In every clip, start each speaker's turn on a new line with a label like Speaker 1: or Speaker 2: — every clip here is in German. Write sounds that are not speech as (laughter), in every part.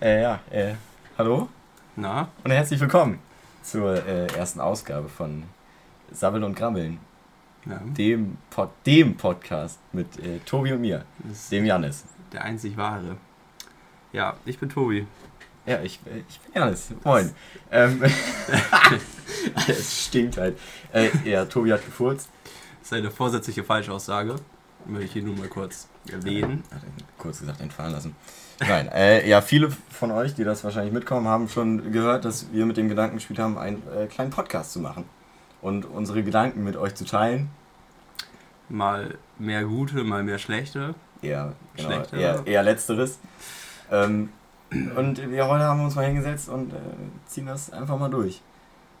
Speaker 1: Äh, ja, äh, hallo
Speaker 2: Na?
Speaker 1: und herzlich willkommen zur äh, ersten Ausgabe von Sabbeln und Grabbeln,
Speaker 2: Ja.
Speaker 1: dem, Pod dem Podcast mit äh, Tobi und mir,
Speaker 2: Das
Speaker 1: dem Janis.
Speaker 2: der einzig wahre. Ja, ich bin Tobi.
Speaker 1: Ja, ich, äh, ich bin Janis. Moin. Ähm, (laughs) (laughs) es stinkt halt. Äh, ja, Tobi hat gefurzt.
Speaker 2: Das ist eine vorsätzliche Falschaussage. Möchte ich hier nur mal kurz erwähnen.
Speaker 1: Hat er kurz gesagt entfahren lassen. Nein, äh, ja, viele von euch, die das wahrscheinlich mitkommen, haben schon gehört, dass wir mit dem Gedanken gespielt haben, einen äh, kleinen Podcast zu machen. Und unsere Gedanken mit euch zu teilen.
Speaker 2: Mal mehr gute, mal mehr schlechte.
Speaker 1: Eher, genau,
Speaker 2: Schlechter.
Speaker 1: eher, eher letzteres. Ähm, und wir heute haben uns mal hingesetzt und äh, ziehen das einfach mal durch.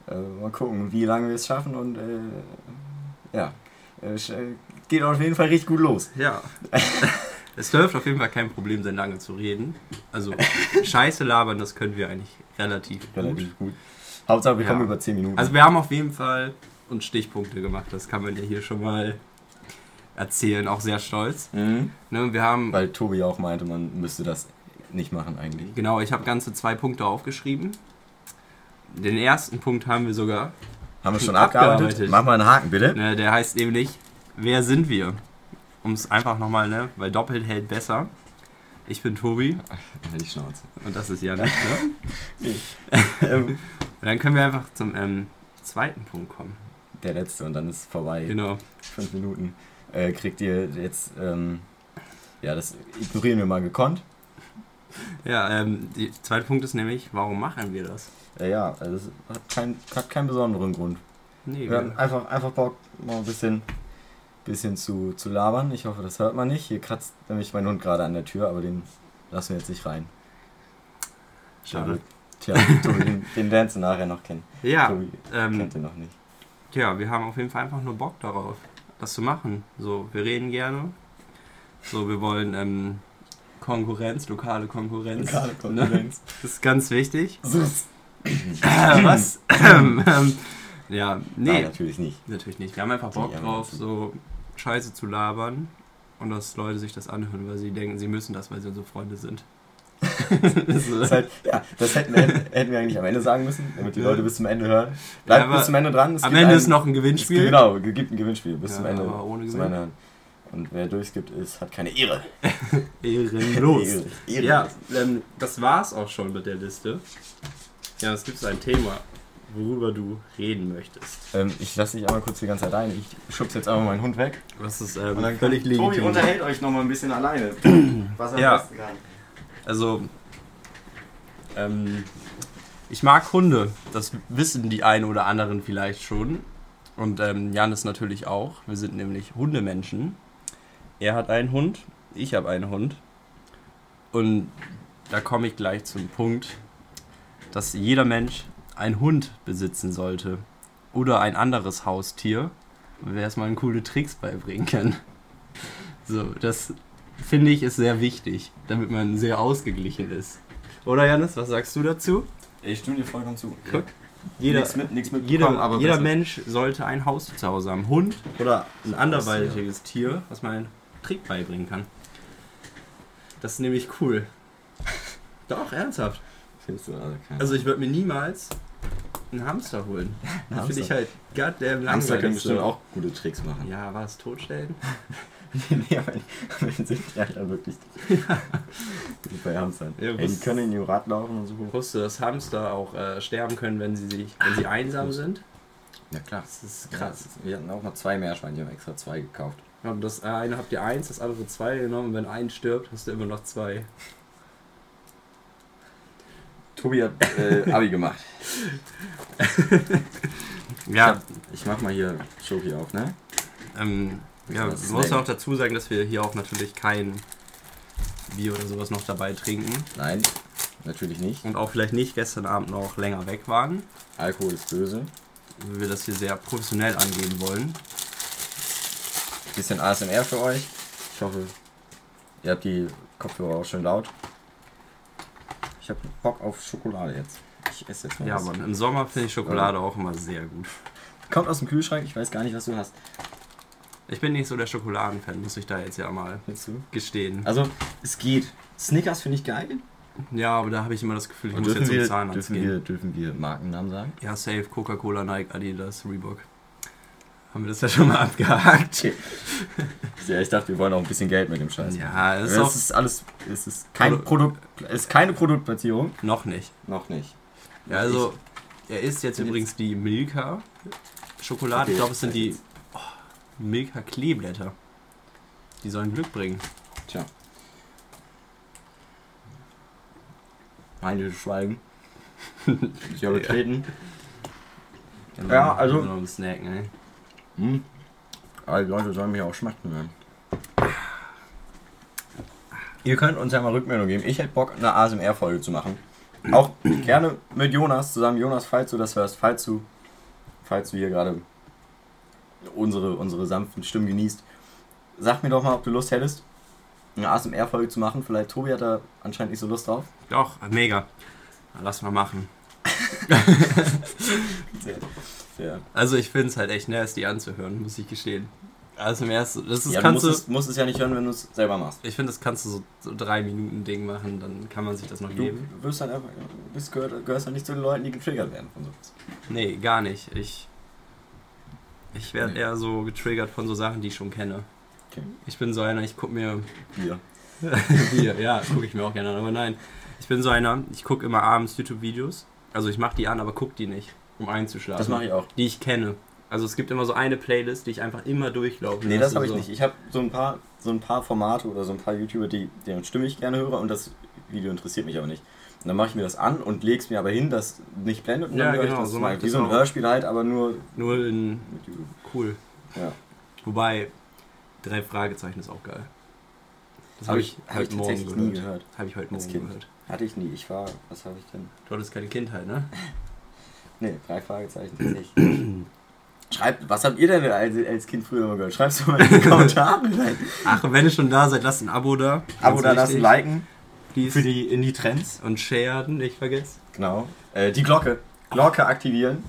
Speaker 1: Äh, mal gucken, wie lange wir es schaffen und äh, ja, äh, geht auf jeden Fall richtig gut los.
Speaker 2: Ja. (laughs) es dürfte auf jeden Fall kein Problem sein, lange zu reden. Also, (laughs) Scheiße labern, das können wir eigentlich relativ gut.
Speaker 1: Relativ gut. Hauptsache, wir
Speaker 2: Ja.
Speaker 1: kommen über 10 Minuten.
Speaker 2: Also, wir haben auf jeden Fall uns Stichpunkte gemacht. Das kann man ja hier schon mal erzählen. Auch sehr stolz.
Speaker 1: mhm.
Speaker 2: Ne, wir haben
Speaker 1: Weil Tobi auch meinte, man müsste das nicht machen eigentlich.
Speaker 2: Genau, ich habe ganze zwei Punkte aufgeschrieben. Den ersten Punkt haben wir sogar.
Speaker 1: Haben wir schon
Speaker 2: Abgearbeitet.
Speaker 1: abgearbeitet? Mach mal einen Haken, bitte.
Speaker 2: Ne, der heißt nämlich, wer sind wir? Um es einfach nochmal, ne? Weil doppelt hält besser. Ich bin Tobi (laughs)
Speaker 1: Halt die Schnauze.
Speaker 2: und das ist Janik. Ne? (laughs) (laughs)
Speaker 1: Ähm,
Speaker 2: Und dann können wir einfach zum ähm, zweiten Punkt kommen.
Speaker 1: Der letzte und dann ist vorbei.
Speaker 2: Genau.
Speaker 1: Fünf Minuten. Äh, kriegt ihr jetzt, ähm, ja, das ignorieren wir mal gekonnt.
Speaker 2: Ja, ähm, der zweite Punkt ist nämlich, warum machen wir das?
Speaker 1: Äh, ja, also es hat, kein, hat keinen besonderen Grund.
Speaker 2: Nee,
Speaker 1: Wir haben einfach, einfach Bock, mal ein bisschen, bisschen zu, zu labern. Ich hoffe, das hört man nicht. Hier kratzt nämlich mein Hund gerade an der Tür, aber den lassen wir jetzt nicht rein.
Speaker 2: schade.
Speaker 1: Tja, Tobi, den, den lernst du nachher noch kennen.
Speaker 2: Ja,
Speaker 1: Tobi
Speaker 2: ähm,
Speaker 1: kennt den noch nicht.
Speaker 2: Ja, wir haben auf jeden Fall einfach nur Bock darauf, das zu machen. So, wir reden gerne. So, wir wollen ähm, Konkurrenz, lokale Konkurrenz. Ne? (laughs) Das ist ganz wichtig.
Speaker 1: Sus. (coughs)
Speaker 2: Äh, was? (coughs) ähm, ähm, ja, nee,
Speaker 1: Nein, natürlich nicht.
Speaker 2: natürlich nicht. Wir haben einfach Bock drauf, so Scheiße zu labern und dass Leute sich das anhören, weil sie denken, sie müssen das, weil sie unsere Freunde sind. (laughs)
Speaker 1: Das, ist halt, ja, das hätten, hätten, wir eigentlich am Ende sagen müssen, damit die. Leute bis zum Ende hören. Bleibt
Speaker 2: Ja,
Speaker 1: bis zum Ende dran. Es
Speaker 2: Am Ende
Speaker 1: ein-
Speaker 2: ist noch ein
Speaker 1: es
Speaker 2: Gewinnspiel.
Speaker 1: gibt- Genau, es gibt ein Gewinnspiel bis
Speaker 2: Ja,
Speaker 1: zum Ende.
Speaker 2: aber ohne
Speaker 1: zum
Speaker 2: Gewinn.
Speaker 1: Ende hören. Und wer durchskippt, ist, hat keine Ehre. (laughs)
Speaker 2: Ehrenlos.
Speaker 1: Ehre. Ehre.
Speaker 2: Ja, ähm, das war's auch schon mit der Liste. Ja, es gibt ein Thema, worüber du reden möchtest.
Speaker 1: Ähm, ich lasse dich einmal kurz die ganze Zeit ein. Ich schubse jetzt einfach meinen Hund weg.
Speaker 2: Das ist ähm,
Speaker 1: Und dann
Speaker 2: völlig
Speaker 1: kann- Tobi
Speaker 2: legitim.
Speaker 1: unterhält euch noch mal ein bisschen alleine. (clears throat) Was er
Speaker 2: Ja.
Speaker 1: am besten kann.
Speaker 2: Also, ähm, ich mag Hunde. Das wissen die einen oder anderen vielleicht schon. Und ähm, Janis natürlich auch. Wir sind nämlich Hundemenschen. Er hat einen Hund, ich habe einen Hund. Und da komme ich gleich zum Punkt, dass jeder Mensch einen Hund besitzen sollte. Oder ein anderes Haustier. Und wir erstmal coole Tricks beibringen können. So, das finde ich ist sehr wichtig, damit man sehr ausgeglichen ist. Oder Janis, was sagst du dazu?
Speaker 1: Ich stimme dir vollkommen zu.
Speaker 2: Guck. Jeder,
Speaker 1: nichts mit, nichts mit
Speaker 2: jeder,
Speaker 1: aber
Speaker 2: jeder. Mensch sollte ein Haustier zu Hause haben. Ein Hund oder ein anderweitiges Tier, was man einen Trick beibringen kann. Das ist nämlich cool. (laughs) Doch, ernsthaft.
Speaker 1: Findest du also keinen.
Speaker 2: Also ich würde mir niemals einen Hamster holen. (laughs) Das finde ich halt goddamn
Speaker 1: Hamster können bestimmt
Speaker 2: so.
Speaker 1: auch gute Tricks machen.
Speaker 2: Ja, was? Totstellen? (laughs)
Speaker 1: nee, aber wenn (laughs) sind die halt dann wirklich gut bei Hamstern.
Speaker 2: Ja,
Speaker 1: Ey, die können in die Rad laufen und so.
Speaker 2: Wusstest du, dass Hamster auch äh, sterben können, wenn sie, sich, wenn sie einsam sind?
Speaker 1: Ja klar.
Speaker 2: Das ist
Speaker 1: Krass.
Speaker 2: krass.
Speaker 1: Wir hatten auch mal zwei Meerschweine, die haben extra zwei gekauft.
Speaker 2: Ja, das eine habt ihr eins, das andere zwei genommen. Und wenn ein stirbt, hast du immer noch zwei.
Speaker 1: Tobi hat äh, Abi gemacht. (laughs)
Speaker 2: Ja,
Speaker 1: Ich mach mal hier Schoki auf, ne?
Speaker 2: ähm, ja man muss auch dazu sagen, dass wir hier auch natürlich kein Bier oder sowas noch dabei trinken.
Speaker 1: Nein, natürlich nicht.
Speaker 2: Und auch vielleicht nicht gestern Abend noch länger weg waren.
Speaker 1: Alkohol ist böse.
Speaker 2: Weil wir das hier sehr professionell angehen wollen.
Speaker 1: Bisschen ASMR für euch. Ich hoffe, ihr habt die Kopfhörer auch schön laut. Ich habe Bock auf Schokolade jetzt. Ich esse jetzt mal
Speaker 2: Ja,
Speaker 1: was.
Speaker 2: aber im Sommer finde ich Schokolade auch immer sehr gut.
Speaker 1: Kommt aus dem Kühlschrank, ich weiß gar nicht, was du hast.
Speaker 2: Ich bin nicht so der Schokoladenfan, muss ich da jetzt ja mal
Speaker 1: du?
Speaker 2: gestehen.
Speaker 1: Also, es geht. Snickers finde ich geil.
Speaker 2: Ja, aber da habe ich immer das Gefühl, ich
Speaker 1: Und
Speaker 2: muss
Speaker 1: dürfen
Speaker 2: jetzt zum
Speaker 1: wir,
Speaker 2: Zahnarzt
Speaker 1: dürfen,
Speaker 2: gehen.
Speaker 1: wir, dürfen wir Markennamen sagen?
Speaker 2: Ja, safe, Coca-Cola, Nike, Adidas, Reebok. Haben wir das ja schon mal abgehakt.
Speaker 1: Ja, ich dachte, wir wollen auch ein bisschen Geld mit dem Scheiß.
Speaker 2: Ja, das
Speaker 1: Das
Speaker 2: ist auch
Speaker 1: ist alles, es ist kein
Speaker 2: Produ-
Speaker 1: Produkt, es ist keine Produktplatzierung.
Speaker 2: noch nicht.
Speaker 1: Noch nicht.
Speaker 2: Ja, also, er isst jetzt
Speaker 1: bin
Speaker 2: übrigens die Milka Schokolade.
Speaker 1: Okay,
Speaker 2: ich glaube, es sind die oh, Milka Kleeblätter. Die sollen Glück bringen.
Speaker 1: Tja. Meine Schweigen. (laughs) Ich habe getreten. Ja, also-
Speaker 2: Noch ein Snack, ne?
Speaker 1: Hm. Aber die Leute sollen mich auch schmachten hören. Ihr könnt uns ja mal Rückmeldung geben. Ich hätte Bock, eine ASMR-Folge zu machen. Auch gerne mit Jonas zusammen. Jonas, falls du das hörst, falls du, falls du hier gerade unsere, unsere sanften Stimmen genießt, sag mir doch mal, ob du Lust hättest, eine ASMR-Folge zu machen. Vielleicht Tobi hat da anscheinend nicht so Lust drauf.
Speaker 2: Doch, mega. Lass mal machen. (laughs)
Speaker 1: Sehr.
Speaker 2: Also ich finde es halt echt nasty anzuhören, muss ich gestehen. Also im ersten, das ist,
Speaker 1: Ja, du
Speaker 2: kannst
Speaker 1: musst
Speaker 2: du,
Speaker 1: es, musst es ja nicht hören, wenn du es selber machst.
Speaker 2: ich finde, das kannst du so, so drei Minuten Ding machen, dann kann man sich das noch
Speaker 1: Du
Speaker 2: geben.
Speaker 1: wirst dann einfach, bist, gehört, gehörst dann nicht zu den Leuten, die getriggert werden von sowas.
Speaker 2: Nee, gar nicht. Ich, ich werde
Speaker 1: Nee.
Speaker 2: eher so getriggert von so Sachen, die ich schon kenne.
Speaker 1: Okay.
Speaker 2: Ich bin so einer, ich gucke mir
Speaker 1: Hier.
Speaker 2: Bier, (laughs) ja, gucke ich mir auch gerne an, aber nein. Ich bin so einer, ich gucke immer abends YouTube-Videos. Also ich mache die an, aber gucke die nicht, um einzuschlafen.
Speaker 1: Das mache ich auch.
Speaker 2: Die ich kenne. Also es gibt immer so eine Playlist, die ich einfach immer durchlaufe.
Speaker 1: Nee, das
Speaker 2: du,
Speaker 1: habe ich
Speaker 2: so.
Speaker 1: nicht. Ich habe so ein paar so ein paar Formate oder so ein paar YouTuber, die deren Stimme ich gerne höre und das Video interessiert mich aber nicht. Und dann mache ich mir das an und lege es mir aber hin, das nicht blendet und
Speaker 2: Ja,
Speaker 1: dann höre
Speaker 2: genau,
Speaker 1: ich das
Speaker 2: so
Speaker 1: mal. Wie so ein. Hörspiel halt, aber nur
Speaker 2: Nur in
Speaker 1: mit YouTube.
Speaker 2: cool.
Speaker 1: Ja.
Speaker 2: Wobei, drei Fragezeichen ist auch geil. Das
Speaker 1: Habe
Speaker 2: habe
Speaker 1: ich,
Speaker 2: ich,
Speaker 1: hab ich
Speaker 2: heute Morgen
Speaker 1: tatsächlich nie
Speaker 2: gehört.
Speaker 1: gehört.
Speaker 2: Habe ich heute Morgen gehört.
Speaker 1: Hatte ich nie. Ich war, was habe ich denn?
Speaker 2: Du hattest keine Kindheit, ne? (laughs)
Speaker 1: Nee, drei Fragezeichen tatsächlich. Schreibt, was habt ihr denn als, als Kind früher immer gehört? Schreib's doch mal in die (laughs) Kommentare rein.
Speaker 2: Ach, und wenn ihr schon da seid, lasst ein Abo da.
Speaker 1: Abo da lassen,
Speaker 2: wichtig.
Speaker 1: liken
Speaker 2: Please.
Speaker 1: für die Indie-Trends.
Speaker 2: Und sharen, nicht vergessen.
Speaker 1: Genau. Äh, die Glocke. Glocke aktivieren.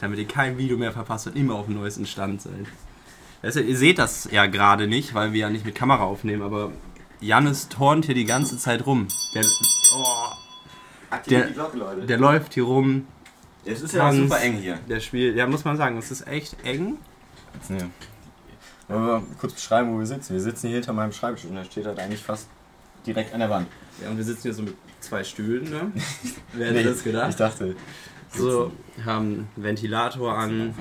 Speaker 2: Damit ihr kein Video mehr verpasst und immer auf dem neuesten Stand seid. Ihr seht das ja gerade nicht, weil wir ja nicht mit Kamera aufnehmen, aber Jannis turnt hier die ganze Zeit rum. Der, oh, Der-
Speaker 1: die Glocke, Leute.
Speaker 2: der läuft hier rum,
Speaker 1: Es ist
Speaker 2: ja super
Speaker 1: eng hier.
Speaker 2: der spielt, ja muss man sagen, es ist echt eng.
Speaker 1: Ja. Wollen wir kurz beschreiben, wo wir sitzen? Wir sitzen hier hinter meinem Schreibtisch und der steht halt eigentlich fast direkt an der Wand.
Speaker 2: Ja, und wir sitzen hier so mit zwei Stühlen, ne? (laughs) Wer
Speaker 1: Nee,
Speaker 2: hätte das
Speaker 1: Ich
Speaker 2: gedacht?
Speaker 1: dachte,
Speaker 2: So, haben Ventilator an,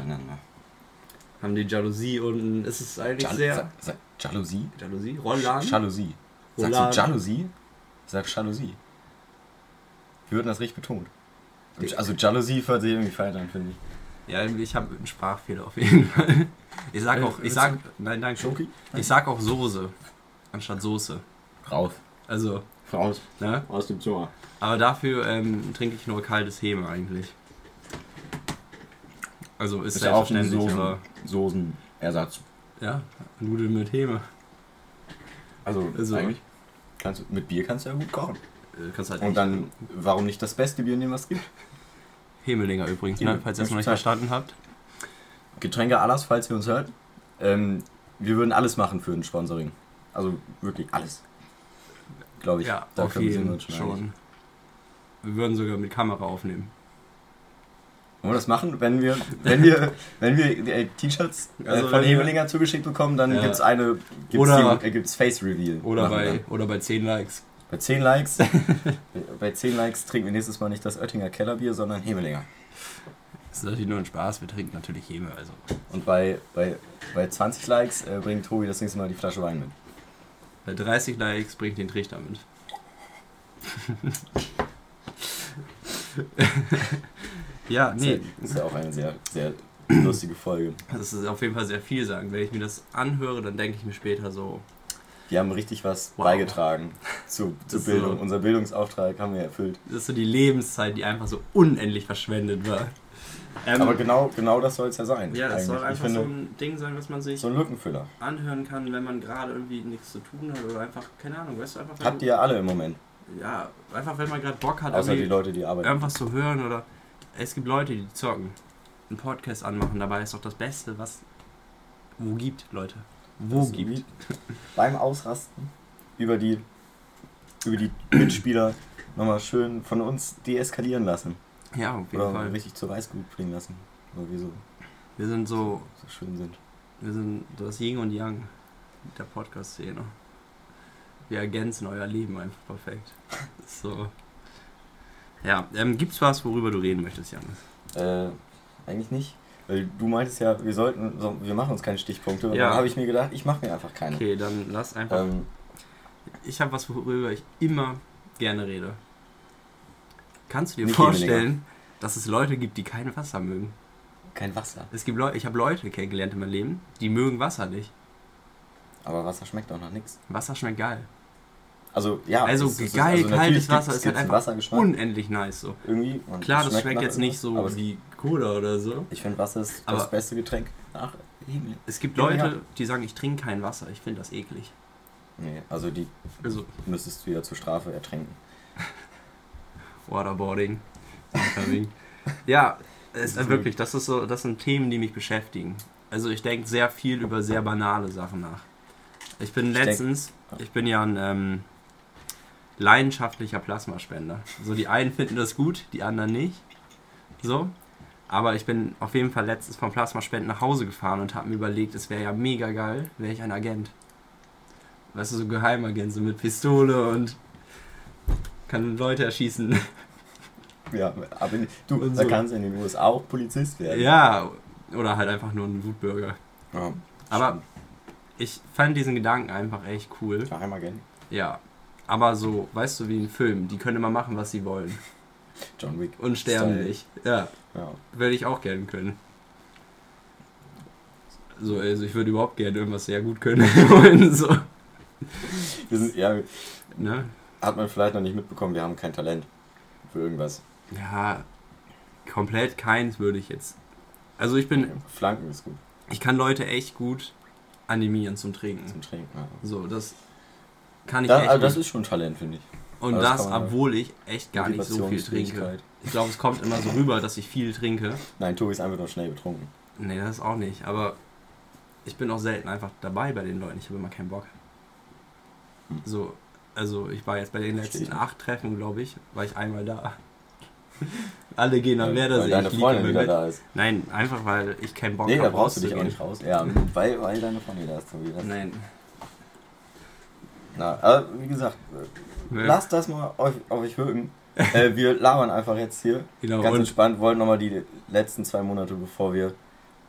Speaker 2: haben die Jalousie unten. Es ist eigentlich
Speaker 1: Jal
Speaker 2: sehr.
Speaker 1: Jalousie?
Speaker 2: Jalousie? Rollladen?
Speaker 1: Jalousie. Sagst du Jalousie? Sag Jalousie. Wir würden das richtig betont. Also Jalousie hört sich irgendwie falsch an, finde ich.
Speaker 2: Ja, ich habe einen Sprachfehler auf jeden Fall. Ich sag
Speaker 1: Äh,
Speaker 2: auch, ich sag, nein, danke.
Speaker 1: Schoki?
Speaker 2: Ich sag auch Soße anstatt Soße.
Speaker 1: Raus.
Speaker 2: Also,
Speaker 1: Raus.
Speaker 2: ne?
Speaker 1: Aus dem Zimmer.
Speaker 2: Aber dafür ähm, trinke ich nur kaltes Heme eigentlich. Also ist,
Speaker 1: Ist ja auch ein Soßen, Soßenersatz.
Speaker 2: ja, Nudeln mit Heme.
Speaker 1: Also,
Speaker 2: Also-
Speaker 1: eigentlich kannst mit Bier kannst du ja gut kochen.
Speaker 2: Äh, kannst halt
Speaker 1: Und dann, warum nicht das beste Bier nehmen, was es gibt? (laughs)
Speaker 2: Hemelinger übrigens, ne? Falls ihr das noch nicht verstanden habt.
Speaker 1: Getränke Alas, falls ihr uns hört. Ähm, wir würden alles machen für ein Sponsoring. Also wirklich alles. Glaube ich.
Speaker 2: Ja,
Speaker 1: Da
Speaker 2: auf
Speaker 1: wir- wir
Speaker 2: jeden
Speaker 1: uns schon.
Speaker 2: Wir würden sogar mit Kamera aufnehmen.
Speaker 1: Wollen wir das machen? Wenn wir, wenn wir, wenn wir äh, T-Shirts äh,
Speaker 2: Also
Speaker 1: von Hebelinger zugeschickt bekommen, dann
Speaker 2: Ja.
Speaker 1: gibt's eine, gibt's,
Speaker 2: Oder-
Speaker 1: die, äh, gibt's Face Reveal.
Speaker 2: Oder bei,
Speaker 1: dann.
Speaker 2: oder bei 10 Likes.
Speaker 1: bei 10 Likes, (laughs) bei 10 Likes trinken wir nächstes Mal nicht das Oettinger Kellerbier, sondern Hebelinger.
Speaker 2: Das ist natürlich nur ein Spaß, wir trinken natürlich Heme, also.
Speaker 1: Und bei, bei, bei 20 Likes äh, bringt Tobi das nächste Mal die Flasche Wein mit.
Speaker 2: Bei 30 Likes bringt den Trichter mit. (laughs) ja, nee,
Speaker 1: Das ist ja auch eine sehr, sehr lustige Folge.
Speaker 2: das ist auf jeden Fall sehr viel sagen. Wenn ich mir das anhöre, dann denke ich mir später so,
Speaker 1: Wir haben richtig was
Speaker 2: Wow.
Speaker 1: beigetragen zu, zur Bildung.
Speaker 2: so-
Speaker 1: Unser Bildungsauftrag haben wir erfüllt.
Speaker 2: das ist so die Lebenszeit, die einfach so unendlich verschwendet war. Ähm,
Speaker 1: Aber genau, genau das soll es ja sein.
Speaker 2: ja, das soll einfach
Speaker 1: ich
Speaker 2: so
Speaker 1: finde,
Speaker 2: ein Ding sein, was man sich
Speaker 1: so ein Lückenfüller.
Speaker 2: anhören kann, wenn man gerade irgendwie nichts zu tun hat oder einfach, keine Ahnung, weißt du, einfach
Speaker 1: Habt ihr ja alle im Moment.
Speaker 2: ja, einfach wenn man gerade Bock hat,
Speaker 1: Außer die Leute, die arbeiten.
Speaker 2: irgendwas zu hören oder es gibt Leute, die zocken, einen Podcast anmachen, dabei ist doch das Beste, was wo gibt, Leute. Wo
Speaker 1: Das
Speaker 2: gibt.
Speaker 1: Beim Ausrasten über die über die Mitspieler nochmal schön von uns deeskalieren lassen.
Speaker 2: Ja, auf jeden
Speaker 1: Oder
Speaker 2: Fall.
Speaker 1: richtig zur Weißglut bringen lassen. Weil wir so,
Speaker 2: Wir sind so,
Speaker 1: so schön sind.
Speaker 2: wir sind das Yin und Yang der Podcast-Szene. Wir ergänzen euer Leben einfach perfekt. (laughs) So. Ja, ähm, gibt's was, worüber du reden möchtest, Janis?
Speaker 1: Äh, eigentlich nicht. Weil du meintest ja, wir sollten, so, wir machen uns keine Stichpunkte. Und
Speaker 2: Ja.
Speaker 1: dann habe ich mir gedacht, ich mache mir einfach keine.
Speaker 2: Okay, dann lass einfach.
Speaker 1: Ähm,
Speaker 2: Ich habe was, worüber ich immer gerne rede. Kannst du dir vorstellen, dass es Leute gibt, die kein Wasser mögen?
Speaker 1: kein Wasser.
Speaker 2: Es gibt Leute, ich habe Leute kennengelernt in meinem Leben, die mögen Wasser nicht.
Speaker 1: Aber Wasser schmeckt auch nach nichts.
Speaker 2: Wasser schmeckt geil.
Speaker 1: Also, ja.
Speaker 2: also
Speaker 1: es- es ist-
Speaker 2: geil,
Speaker 1: also
Speaker 2: kaltes Wasser ist halt einfach unendlich nice so.
Speaker 1: Irgendwie.
Speaker 2: Klar, das schmeckt jetzt nicht so
Speaker 1: aber
Speaker 2: wie Cola oder so.
Speaker 1: Ich finde, Wasser ist
Speaker 2: Aber-
Speaker 1: das beste Getränk nach Himmel.
Speaker 2: Es gibt
Speaker 1: Ja,
Speaker 2: Leute,
Speaker 1: ja.
Speaker 2: die sagen, ich trinke kein Wasser. Ich finde das eklig.
Speaker 1: Nee, also die
Speaker 2: Also
Speaker 1: müsstest du wieder zur Strafe ertränken. (laughs)
Speaker 2: Waterboarding. ja, es, äh, wirklich, das ist so, das sind Themen, die mich beschäftigen. Also ich denke sehr viel über sehr banale Sachen nach. Ich bin letztens, ich bin ja ein ähm, leidenschaftlicher Plasmaspender. So die einen finden das gut, die anderen nicht. So. Aber ich bin auf jeden Fall letztens vom Plasmaspenden nach Hause gefahren und habe mir überlegt, es wäre ja mega geil, wäre ich ein Agent. Weißt du, so Geheimagent, so mit Pistole und kann Leute erschießen.
Speaker 1: Ja, aber du,
Speaker 2: Und
Speaker 1: da
Speaker 2: so.
Speaker 1: kannst du in den USA auch Polizist werden.
Speaker 2: Ja, oder halt einfach nur ein Wutbürger.
Speaker 1: ja.
Speaker 2: Aber ich fand diesen Gedanken einfach echt cool.
Speaker 1: Geheimagent.
Speaker 2: Ja. Aber so, weißt du, wie ein Film, die können immer machen, was sie wollen.
Speaker 1: John Wick.
Speaker 2: Und sterben
Speaker 1: Style.
Speaker 2: nicht. Ja,
Speaker 1: Ja.
Speaker 2: würde ich auch gerne können. So, also ich würde überhaupt gerne irgendwas sehr gut können (laughs) wollen. So.
Speaker 1: Wir sind, ja,
Speaker 2: Ne?
Speaker 1: hat man vielleicht noch nicht mitbekommen, wir haben kein Talent für irgendwas.
Speaker 2: Ja, komplett keins würde ich jetzt. Also ich bin,
Speaker 1: Flanken ist gut
Speaker 2: ich kann Leute echt gut animieren zum Trinken.
Speaker 1: zum Trinken. Ja.
Speaker 2: So, das kann ich
Speaker 1: Da,
Speaker 2: echt
Speaker 1: also das ist schon Talent, finde ich.
Speaker 2: Und
Speaker 1: das
Speaker 2: das,
Speaker 1: man-
Speaker 2: obwohl ich echt gar nicht so viel trinke. Ich glaube, es kommt immer so rüber, dass ich viel trinke.
Speaker 1: Nein, Tobi ist einfach nur schnell betrunken.
Speaker 2: Nee, das auch nicht. Aber ich bin auch selten einfach dabei bei den Leuten. Ich habe immer keinen Bock.
Speaker 1: Hm.
Speaker 2: So, also ich war jetzt bei den letzten
Speaker 1: ich.
Speaker 2: acht Treffen, glaube ich, war ich einmal da. (laughs) Alle gehen am Werder
Speaker 1: weil deine Freundin
Speaker 2: in
Speaker 1: wieder
Speaker 2: Bett.
Speaker 1: da ist.
Speaker 2: Nein, einfach weil ich keinen Bock
Speaker 1: Nee, da
Speaker 2: habe,
Speaker 1: brauchst du dich auch nicht raus. Ja, weil, weil deine Freundin da ist, Tobi. Das,
Speaker 2: Nein.
Speaker 1: Na, aber wie gesagt,
Speaker 2: Ja.
Speaker 1: lasst das mal auf, auf euch wirken. (laughs) äh, wir labern einfach jetzt hier.
Speaker 2: Genau,
Speaker 1: Ganz entspannt, wollten nochmal die letzten zwei Monate, bevor wir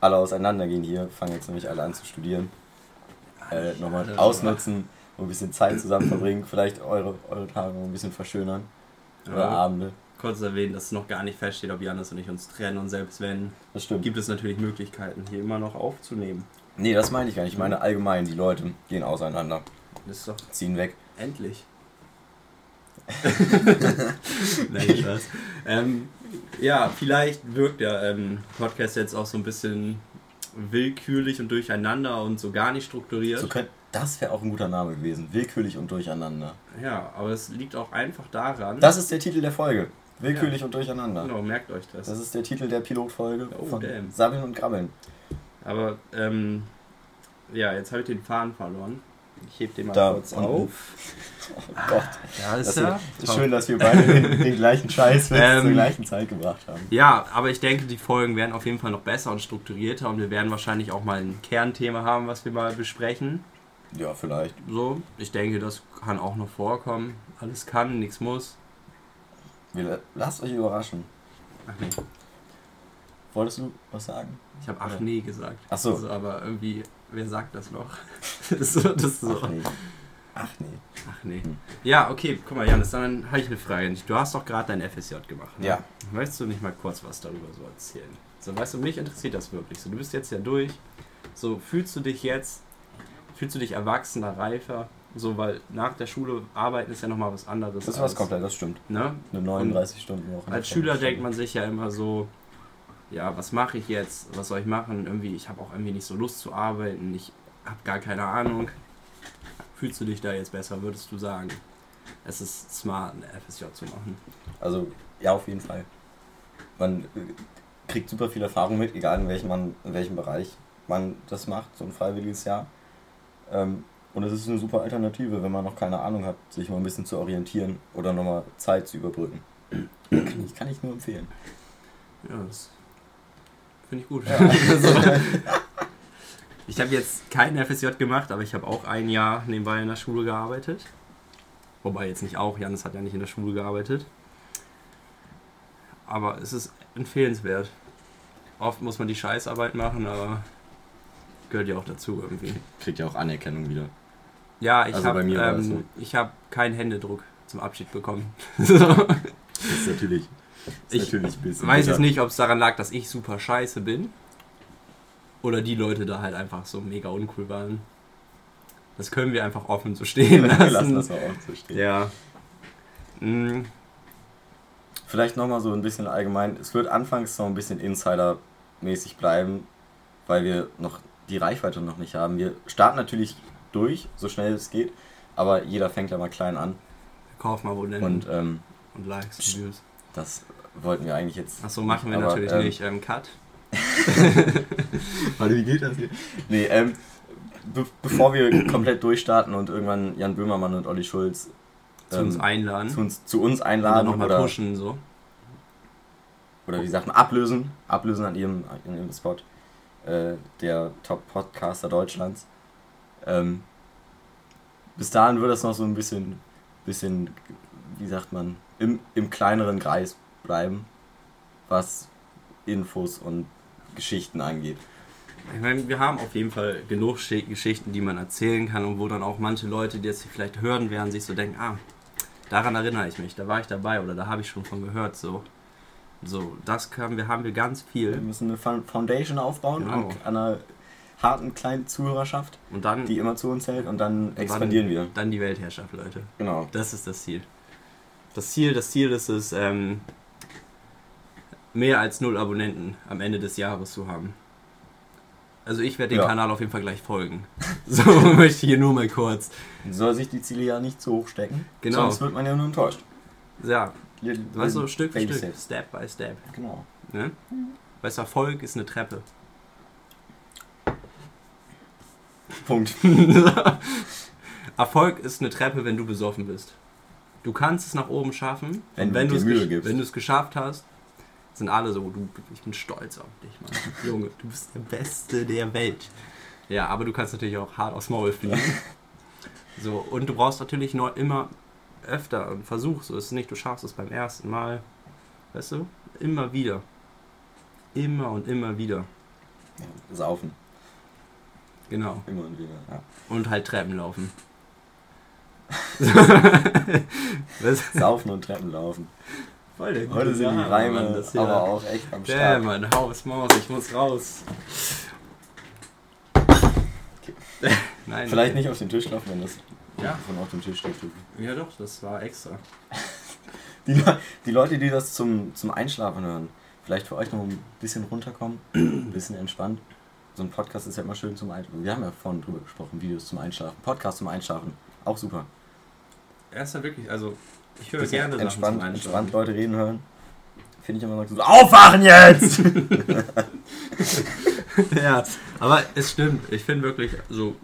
Speaker 1: alle auseinandergehen hier, fangen jetzt nämlich alle an zu studieren, äh, nochmal
Speaker 2: alle
Speaker 1: ausnutzen ein bisschen Zeit zusammen verbringen, vielleicht eure, eure Tage ein bisschen verschönern oder
Speaker 2: ja,
Speaker 1: Abende.
Speaker 2: kurz erwähnen, dass es noch gar nicht feststeht, ob Janis und ich uns trennen. Und selbst wenn, gibt es natürlich Möglichkeiten, hier immer noch aufzunehmen.
Speaker 1: Nee, das meine ich gar nicht. Ich meine allgemein, die Leute gehen auseinander,
Speaker 2: Das ist doch
Speaker 1: ziehen weg.
Speaker 2: Endlich. (laughs) Nein, Spaß. Ähm, ja, vielleicht wirkt der ähm, Podcast jetzt auch so ein bisschen willkürlich und durcheinander und so gar nicht strukturiert.
Speaker 1: So könnt, das wäre auch ein guter Name gewesen. Willkürlich und durcheinander.
Speaker 2: Ja, aber es liegt auch einfach daran.
Speaker 1: Das ist der Titel der Folge. Willkürlich und durcheinander.
Speaker 2: genau, merkt euch das.
Speaker 1: Das ist der Titel der Pilotfolge
Speaker 2: Oh,
Speaker 1: von
Speaker 2: damn.
Speaker 1: Sabbeln und Krabbeln.
Speaker 2: aber ähm, ja, jetzt habe ich den Faden verloren. Ich heb den mal
Speaker 1: Da
Speaker 2: kurz
Speaker 1: unten.
Speaker 2: auf. (laughs)
Speaker 1: Oh Gott.
Speaker 2: Ja,
Speaker 1: Das
Speaker 2: ist
Speaker 1: ist
Speaker 2: ja.
Speaker 1: schön, dass wir beide den, den gleichen Scheiß zur
Speaker 2: Ähm,
Speaker 1: gleichen Zeit gebracht haben.
Speaker 2: Ja, aber ich denke, die Folgen werden auf jeden Fall noch besser und strukturierter und wir werden wahrscheinlich auch mal ein Kernthema haben, was wir mal besprechen.
Speaker 1: Ja, vielleicht.
Speaker 2: So, ich denke, das kann auch noch vorkommen. Alles kann, nichts muss.
Speaker 1: Wir, lasst euch überraschen.
Speaker 2: Ach nee,
Speaker 1: Wolltest du was sagen?
Speaker 2: ich habe ach nee gesagt.
Speaker 1: Ach so.
Speaker 2: Also, aber irgendwie, wer sagt das noch? (laughs) das ist so, das ist so.
Speaker 1: Ach nee. Ach nee.
Speaker 2: Ach nee.
Speaker 1: Hm.
Speaker 2: Ja, okay, guck mal, Janis, dann habe ich eine Frage. Du hast doch gerade dein FSJ gemacht. Ne?
Speaker 1: Ja.
Speaker 2: Weißt du nicht mal kurz was darüber so erzählen? So, weißt du, mich interessiert das wirklich. So, du bist jetzt ja durch. So, fühlst du dich jetzt, fühlst du dich erwachsener, reifer? So, weil nach der Schule arbeiten ist ja nochmal was anderes.
Speaker 1: Das ist was komplett, das stimmt.
Speaker 2: Ne?
Speaker 1: Eine 39-Stunden-Woche.
Speaker 2: Als Schüler denkt man sich ja immer so, ja, was mache ich jetzt? Was soll ich machen? Irgendwie, ich habe auch irgendwie nicht so Lust zu arbeiten. Ich habe gar keine Ahnung. Fühlst du dich da jetzt besser, würdest du sagen? Es ist smart, eine FSJ zu machen.
Speaker 1: Also, ja, auf jeden Fall. Man äh, kriegt super viel Erfahrung mit, egal in welchem, man, in welchem Bereich man das macht, so ein freiwilliges Jahr. Ähm, Und es ist eine super Alternative, wenn man noch keine Ahnung hat, sich mal ein bisschen zu orientieren oder nochmal Zeit zu überbrücken. (clears throat) kann, ich, kann ich nur empfehlen.
Speaker 2: Ja, das finde ich gut.
Speaker 1: Ja. (laughs) (laughs)
Speaker 2: Ich habe jetzt kein FSJ gemacht, aber ich habe auch ein Jahr nebenbei in der Schule gearbeitet. Wobei jetzt nicht auch, Janis hat ja nicht in der Schule gearbeitet. Aber es ist empfehlenswert. Oft muss man die Scheißarbeit machen, aber gehört ja auch dazu irgendwie.
Speaker 1: Kriegt ja auch Anerkennung wieder.
Speaker 2: Ja, ich
Speaker 1: Also bei
Speaker 2: habe
Speaker 1: es so.
Speaker 2: ähm, ich hab keinen Händedruck zum Abschied bekommen. (laughs)
Speaker 1: Das ist natürlich,
Speaker 2: Ich weiß jetzt nicht, ob es daran lag, dass ich super scheiße bin. Oder die Leute da halt einfach so mega uncool waren. Das können wir einfach offen so stehen
Speaker 1: Wir
Speaker 2: lassen.
Speaker 1: lassen das auch so stehen.
Speaker 2: ja. Mm,
Speaker 1: Vielleicht nochmal so ein bisschen allgemein. Es wird anfangs so ein bisschen Insider-mäßig bleiben, weil wir noch die Reichweite noch nicht haben. Wir starten natürlich durch, so schnell es geht, aber jeder fängt ja mal klein an.
Speaker 2: kauf mal Abonnenten
Speaker 1: Und ähm,
Speaker 2: und Likes und Views.
Speaker 1: Das wollten wir eigentlich jetzt.
Speaker 2: Achso, machen wir
Speaker 1: aber,
Speaker 2: natürlich
Speaker 1: ähm,
Speaker 2: nicht. Ähm, Cut. (laughs)
Speaker 1: Warte, wie geht das hier? Nee, ähm, be bevor wir (coughs) komplett durchstarten und irgendwann Jan Böhmermann und Olli Schulz
Speaker 2: Zu uns
Speaker 1: ähm,
Speaker 2: einladen.
Speaker 1: zu uns, zu uns einladen
Speaker 2: nochmal
Speaker 1: oder,
Speaker 2: pushen so.
Speaker 1: oder wie sagt man, ablösen, ablösen an ihrem, an ihrem Spot, äh, der Top-Podcaster Deutschlands. Ähm, bis dahin wird das noch so ein bisschen, bisschen, wie sagt man, im, im kleineren Kreis bleiben, was Infos und Geschichten angeht.
Speaker 2: Ich meine, wir haben auf jeden Fall genug Schi- Geschichten, die man erzählen kann und wo dann auch manche Leute, die jetzt vielleicht hören werden, sich so denken, ah, daran erinnere ich mich, da war ich dabei oder da habe ich schon von gehört, so. So, das können wir, haben wir ganz
Speaker 1: Wir
Speaker 2: viel.
Speaker 1: müssen eine Fo- Foundation aufbauen
Speaker 2: Genau.
Speaker 1: an, an einer harten kleinen Zuhörerschaft,
Speaker 2: Und dann,
Speaker 1: die immer zu uns hält und dann expandieren wir.
Speaker 2: dann die Weltherrschaft, Leute.
Speaker 1: Genau.
Speaker 2: Das ist das Ziel. Das Ziel, das Ziel ist es, ähm, mehr als null Abonnenten am Ende des Jahres zu haben. Also ich werde den
Speaker 1: Ja.
Speaker 2: Kanal auf jeden Fall gleich folgen. (laughs) So (laughs) möchte ich hier nur mal kurz.
Speaker 1: Soll sich die Ziele ja nicht zu hoch stecken,
Speaker 2: Genau.
Speaker 1: sonst wird man ja nur enttäuscht.
Speaker 2: Ja,
Speaker 1: Little-
Speaker 2: weißt du, Stück für Stück,
Speaker 1: steps.
Speaker 2: Step by Step.
Speaker 1: Genau.
Speaker 2: Ne? Weißt du, Erfolg ist eine Treppe.
Speaker 1: Punkt. (laughs)
Speaker 2: Erfolg ist eine Treppe, wenn du besoffen bist. Du kannst es nach oben schaffen.
Speaker 1: Wenn
Speaker 2: und
Speaker 1: du
Speaker 2: wenn
Speaker 1: dir
Speaker 2: es. Wenn du es geschafft hast, sind alle so, du, ich bin stolz auf dich, Mann. Junge, du bist der Beste der Welt. Ja, aber du kannst natürlich auch hart aufs Maul fliegen. (laughs) so, und du brauchst natürlich neu, immer öfter einen Versuch. So ist es nicht, du schaffst es beim ersten Mal. Weißt du? Immer wieder. Immer und immer wieder.
Speaker 1: Saufen.
Speaker 2: Genau.
Speaker 1: Immer und wieder. Ja.
Speaker 2: Und halt Treppen laufen. (laughs)
Speaker 1: Saufen und Treppen laufen.
Speaker 2: Voll der
Speaker 1: Heute sind die Reime aber auch echt am Start.
Speaker 2: Mann, Haus, Maus, ich muss raus. (laughs) Nein.
Speaker 1: Vielleicht
Speaker 2: nee.
Speaker 1: nicht auf den Tisch laufen, wenn das
Speaker 2: Ja.
Speaker 1: von auf dem Tisch steht.
Speaker 2: Ja doch, das war extra. (laughs)
Speaker 1: Die, Le- die Leute, die das zum, zum Einschlafen hören, vielleicht für euch noch ein bisschen runterkommen, (clears throat) ein bisschen entspannt. So ein Podcast ist ja immer schön zum Einschlafen. Wir haben ja vorhin drüber gesprochen, Videos zum Einschlafen, Podcast zum Einschlafen, auch super.
Speaker 2: Er ist ja wirklich, also ich höre gerne Sachen
Speaker 1: entspannt,
Speaker 2: zum
Speaker 1: entspannt. Leute reden hören. Finde ich immer so, aufwachen jetzt! (laughs)
Speaker 2: ja, aber es stimmt. Ich finde wirklich so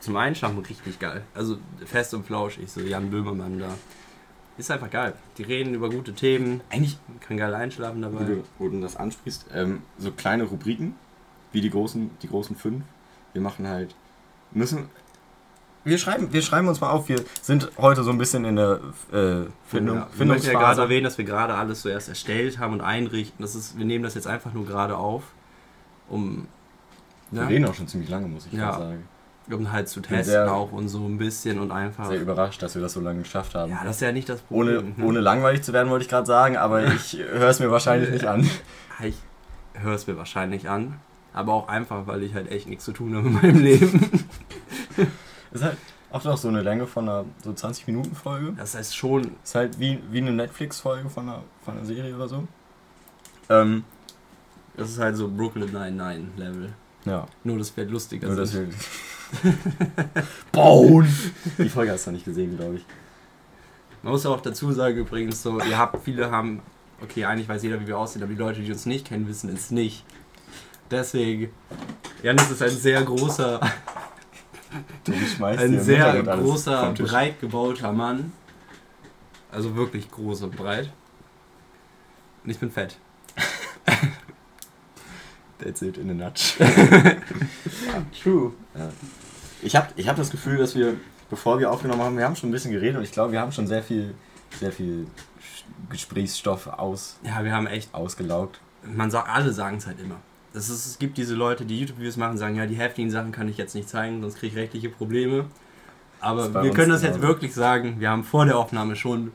Speaker 2: zum Einschlafen richtig geil. Also fest und flauschig, so Jan Böhmermann da. Ist einfach geil. Die reden über gute Themen.
Speaker 1: Eigentlich,
Speaker 2: kann geil einschlafen
Speaker 1: wo
Speaker 2: dabei.
Speaker 1: du, wo du das ansprichst, ähm, so kleine Rubriken, wie die großen, die großen fünf. Wir machen halt, müssen, wir schreiben, wir schreiben uns mal auf, wir sind heute so ein bisschen in der äh, Findung,
Speaker 2: Ja, ich möchte ja gerade erwähnen, dass wir gerade alles zuerst erstellt haben und einrichten. Das ist, wir nehmen das jetzt einfach nur gerade auf, um,
Speaker 1: Wir
Speaker 2: ja,
Speaker 1: reden auch schon ziemlich lange, muss ich
Speaker 2: Ja.
Speaker 1: mal sagen.
Speaker 2: um halt zu testen
Speaker 1: sehr-
Speaker 2: auch und so ein bisschen und einfach.
Speaker 1: Sehr überrascht, dass wir das so lange geschafft haben.
Speaker 2: Ja, das ist ja nicht das
Speaker 1: ohne,
Speaker 2: Problem. ne?
Speaker 1: ohne langweilig zu werden, wollte ich gerade sagen, aber ich höre es mir wahrscheinlich nicht an. (laughs)
Speaker 2: Ich höre es mir wahrscheinlich an, aber auch einfach, weil ich halt echt nichts zu tun habe in meinem Leben. (laughs)
Speaker 1: Ist halt auch doch so eine Länge von einer so 20 Minuten Folge.
Speaker 2: Das heißt schon,
Speaker 1: Ist halt wie, wie eine Netflix-Folge von einer, von einer Serie oder so. Ähm,
Speaker 2: das ist halt so Brooklyn 99 Level.
Speaker 1: ja,
Speaker 2: Nur das wird lustiger.
Speaker 1: nur dass
Speaker 2: sind.
Speaker 1: wir. (laughs) Bauen! Die Folge hast du noch nicht gesehen, glaube ich.
Speaker 2: Man muss auch dazu sagen übrigens so, ihr habt, viele haben, okay, eigentlich weiß jeder, wie wir aussehen, aber die Leute, die uns nicht kennen, wissen es nicht. Deswegen, Janis ist ein sehr großer, Ein sehr großer, breit gebauter Mann. Also wirklich groß und breit. Und ich bin fett. (laughs)
Speaker 1: That's it in a nutshell. (laughs)
Speaker 2: True.
Speaker 1: Ja. Ich habe ich hab das Gefühl, dass wir, bevor wir aufgenommen haben, wir haben schon ein bisschen geredet und ich glaube, wir haben schon sehr viel, sehr viel Gesprächsstoff aus,
Speaker 2: Ja, wir haben echt.
Speaker 1: ausgelaugt.
Speaker 2: Man sagt, alle sagen es halt immer. Das ist, es gibt diese Leute, die YouTube-Videos machen, sagen, ja, die heftigen Sachen kann ich jetzt nicht zeigen, sonst kriege ich rechtliche Probleme. Aber wir können das jetzt wirklich sagen, wir haben vor der Aufnahme schon,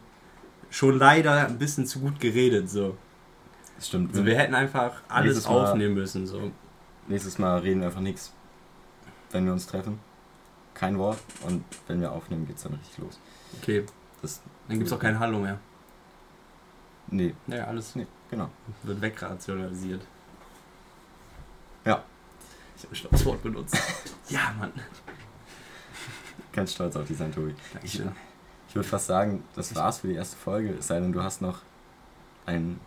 Speaker 2: schon leider ein bisschen zu gut geredet. So.
Speaker 1: Das stimmt.
Speaker 2: Also wir hätten einfach alles
Speaker 1: Mal-
Speaker 2: aufnehmen müssen. So.
Speaker 1: Nächstes Mal reden wir einfach nichts, wenn wir uns treffen. Kein Wort. Und wenn wir aufnehmen, geht's dann richtig los.
Speaker 2: Okay,
Speaker 1: Das,
Speaker 2: dann gibt es auch kein Hallo mehr.
Speaker 1: nee,
Speaker 2: Ja, alles
Speaker 1: nee, genau.
Speaker 2: wird wegrationalisiert.
Speaker 1: Ja.
Speaker 2: Ich habe schon das Wort benutzt. (laughs) ja, Mann.
Speaker 1: Ganz stolz auf die sein, Tobi. Ich,
Speaker 2: Dankeschön.
Speaker 1: ich würde fast sagen, das war's für die erste Folge. Es sei denn, du hast noch ein,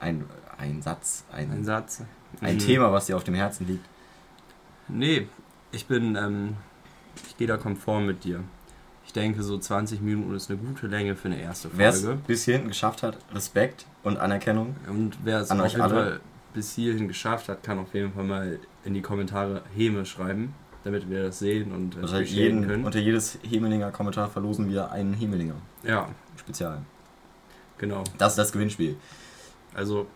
Speaker 1: ein, ein Satz, ein,
Speaker 2: Ein Satz.
Speaker 1: ein
Speaker 2: Mhm.
Speaker 1: Thema, was dir auf dem Herzen liegt.
Speaker 2: Nee, ich bin, ähm, ich gehe da konform mit dir. Ich denke, so 20 Minuten ist eine gute Länge für eine erste
Speaker 1: Wer es
Speaker 2: Folge.
Speaker 1: bis hierhin geschafft hat, Respekt und Anerkennung.
Speaker 2: Und wer es
Speaker 1: An euch alle.
Speaker 2: Fall bis hierhin geschafft hat, kann auf jeden Fall mal in die Kommentare Häme schreiben, damit wir das sehen und äh,
Speaker 1: Unter, jeden,
Speaker 2: können.
Speaker 1: unter jedes Hemelinger Kommentar verlosen wir einen Hemelinger.
Speaker 2: ja,
Speaker 1: Spezial.
Speaker 2: genau.
Speaker 1: Das ist das Gewinnspiel.
Speaker 2: Also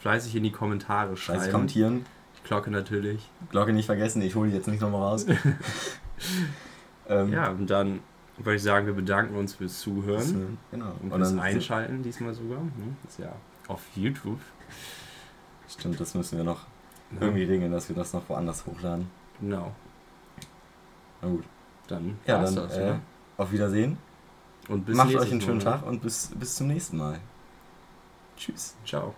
Speaker 2: fleißig in die Kommentare schreiben.
Speaker 1: kommentieren.
Speaker 2: Glocke natürlich.
Speaker 1: Glocke nicht vergessen, ich hole die jetzt nicht nochmal raus. (laughs) ähm,
Speaker 2: Ja, und dann würde ich sagen, wir bedanken uns fürs Zuhören
Speaker 1: genau.
Speaker 2: und
Speaker 1: Und
Speaker 2: fürs Einschalten diesmal sogar. ne? Ist ja auf YouTube.
Speaker 1: Stimmt, das müssen wir noch
Speaker 2: Ja,
Speaker 1: irgendwie regeln, dass wir das noch woanders hochladen.
Speaker 2: Genau.
Speaker 1: Na gut.
Speaker 2: Dann
Speaker 1: Ja, dann
Speaker 2: das,
Speaker 1: äh,
Speaker 2: ne?
Speaker 1: auf Wiedersehen.
Speaker 2: Und bis
Speaker 1: Macht euch einen schönen. Tag und bis, bis zum nächsten Mal. Tschüss.
Speaker 2: Ciao.